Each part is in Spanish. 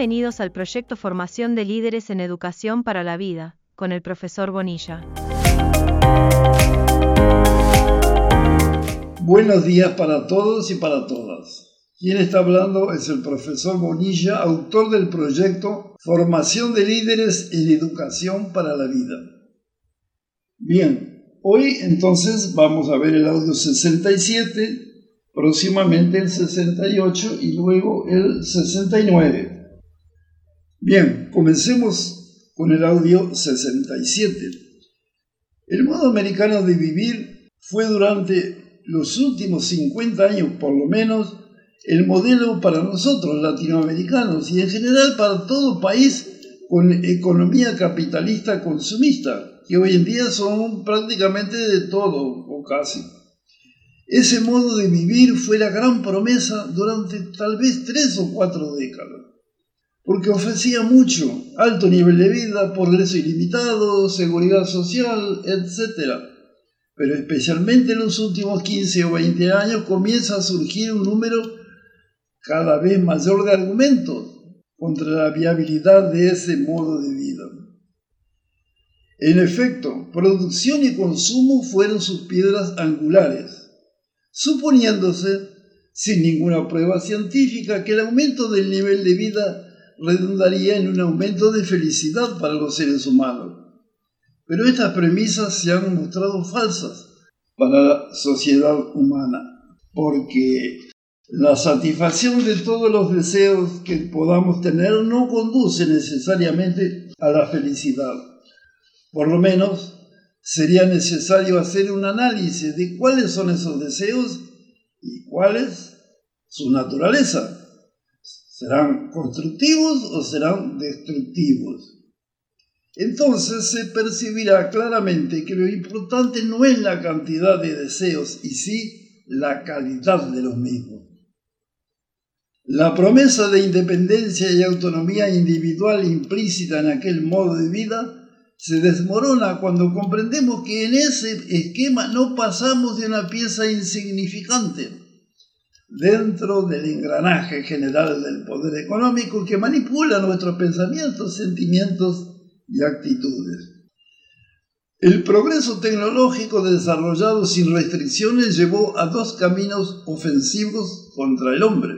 Bienvenidos al proyecto Formación de Líderes en Educación para la Vida, con el profesor Bonilla. Buenos días para todos y para todas. Quien está hablando es el profesor Bonilla, autor del proyecto Formación de Líderes en Educación para la Vida. Bien, hoy entonces vamos a ver el audio 67, próximamente el 68 y luego el 69. Bien, comencemos con el audio 67. El modo americano de vivir fue durante los últimos 50 años por lo menos el modelo para nosotros latinoamericanos y en general para todo país con economía capitalista consumista, que hoy en día son prácticamente de todo o casi. Ese modo de vivir fue la gran promesa durante tal vez tres o cuatro décadas porque ofrecía mucho, alto nivel de vida, progreso ilimitado, seguridad social, etc. Pero especialmente en los últimos 15 o 20 años comienza a surgir un número cada vez mayor de argumentos contra la viabilidad de ese modo de vida. En efecto, producción y consumo fueron sus piedras angulares, suponiéndose, sin ninguna prueba científica, que el aumento del nivel de vida redundaría en un aumento de felicidad para los seres humanos. Pero estas premisas se han mostrado falsas para la sociedad humana, porque la satisfacción de todos los deseos que podamos tener no conduce necesariamente a la felicidad. Por lo menos sería necesario hacer un análisis de cuáles son esos deseos y cuál es su naturaleza. ¿Serán constructivos o serán destructivos? Entonces se percibirá claramente que lo importante no es la cantidad de deseos y sí la calidad de los mismos. La promesa de independencia y autonomía individual implícita en aquel modo de vida se desmorona cuando comprendemos que en ese esquema no pasamos de una pieza insignificante dentro del engranaje general del poder económico que manipula nuestros pensamientos, sentimientos y actitudes. El progreso tecnológico desarrollado sin restricciones llevó a dos caminos ofensivos contra el hombre.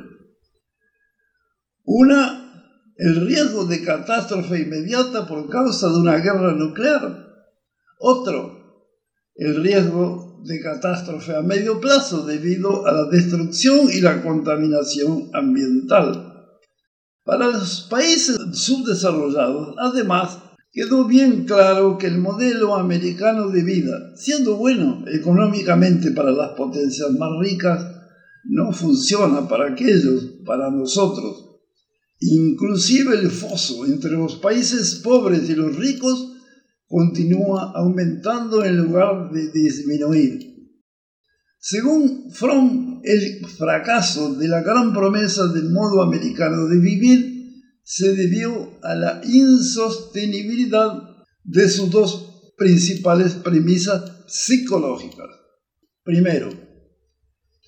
Una, el riesgo de catástrofe inmediata por causa de una guerra nuclear. Otro, el riesgo de catástrofe a medio plazo debido a la destrucción y la contaminación ambiental. Para los países subdesarrollados, además, quedó bien claro que el modelo americano de vida, siendo bueno económicamente para las potencias más ricas, no funciona para aquellos, para nosotros. Inclusive el foso entre los países pobres y los ricos continúa aumentando en lugar de disminuir. Según Fromm, el fracaso de la gran promesa del modo americano de vivir se debió a la insostenibilidad de sus dos principales premisas psicológicas. Primero,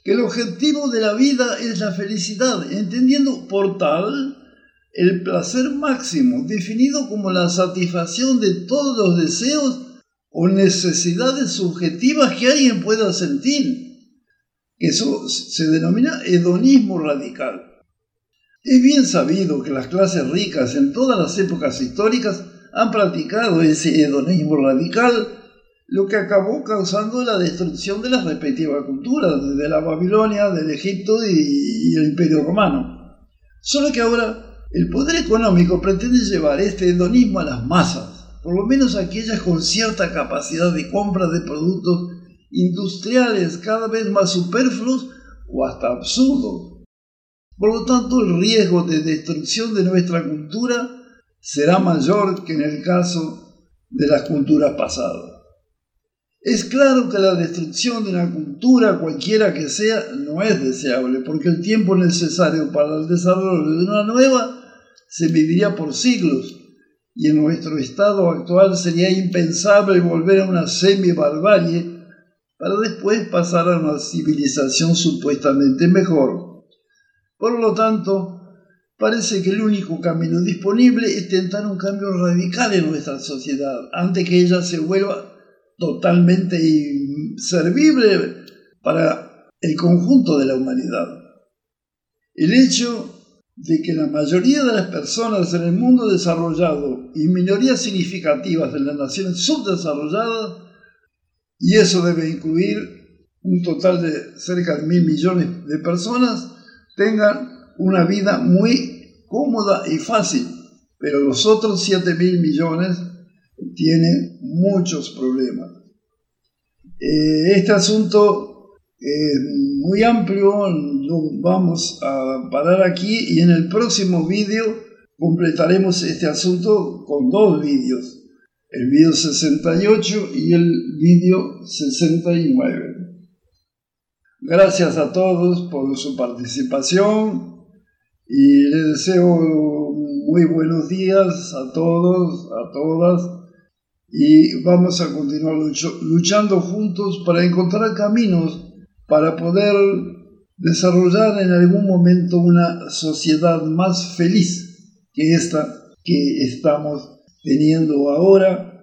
que el objetivo de la vida es la felicidad, entendiendo por tal el placer máximo, definido como la satisfacción de todos los deseos o necesidades subjetivas que alguien pueda sentir. Eso se denomina hedonismo radical. Es bien sabido que las clases ricas en todas las épocas históricas han practicado ese hedonismo radical, lo que acabó causando la destrucción de las respectivas culturas, desde la Babilonia, del Egipto y, el Imperio Romano. Solo que ahora el poder económico pretende llevar este hedonismo a las masas, por lo menos aquellas con cierta capacidad de compra de productos industriales cada vez más superfluos o hasta absurdos. Por lo tanto, el riesgo de destrucción de nuestra cultura será mayor que en el caso de las culturas pasadas. Es claro que la destrucción de una cultura, cualquiera que sea, no es deseable, porque el tiempo necesario para el desarrollo de una nueva se viviría por siglos y en nuestro estado actual sería impensable volver a una semi-barbarie para después pasar a una civilización supuestamente mejor. Por lo tanto, parece que el único camino disponible es tentar un cambio radical en nuestra sociedad antes que ella se vuelva totalmente inservible para el conjunto de la humanidad. El hecho de que la mayoría de las personas en el mundo desarrollado y minorías significativas de las naciones subdesarrolladas, y eso debe incluir un total de cerca de mil millones de personas, tengan una vida muy cómoda y fácil, pero los otros 7 mil millones tienen muchos problemas. Eh, este asunto es muy amplio, lo vamos a parar aquí y en el próximo vídeo completaremos este asunto con dos vídeos, el vídeo 68 y el vídeo 69. Gracias a todos por su participación y les deseo muy buenos días a todos, a todas, y vamos a continuar luchando juntos para encontrar caminos para poder desarrollar en algún momento una sociedad más feliz que esta que estamos teniendo ahora,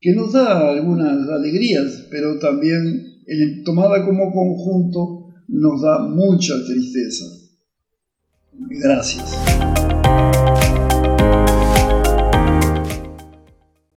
que nos da algunas alegrías, pero también tomada como conjunto nos da mucha tristeza. Gracias.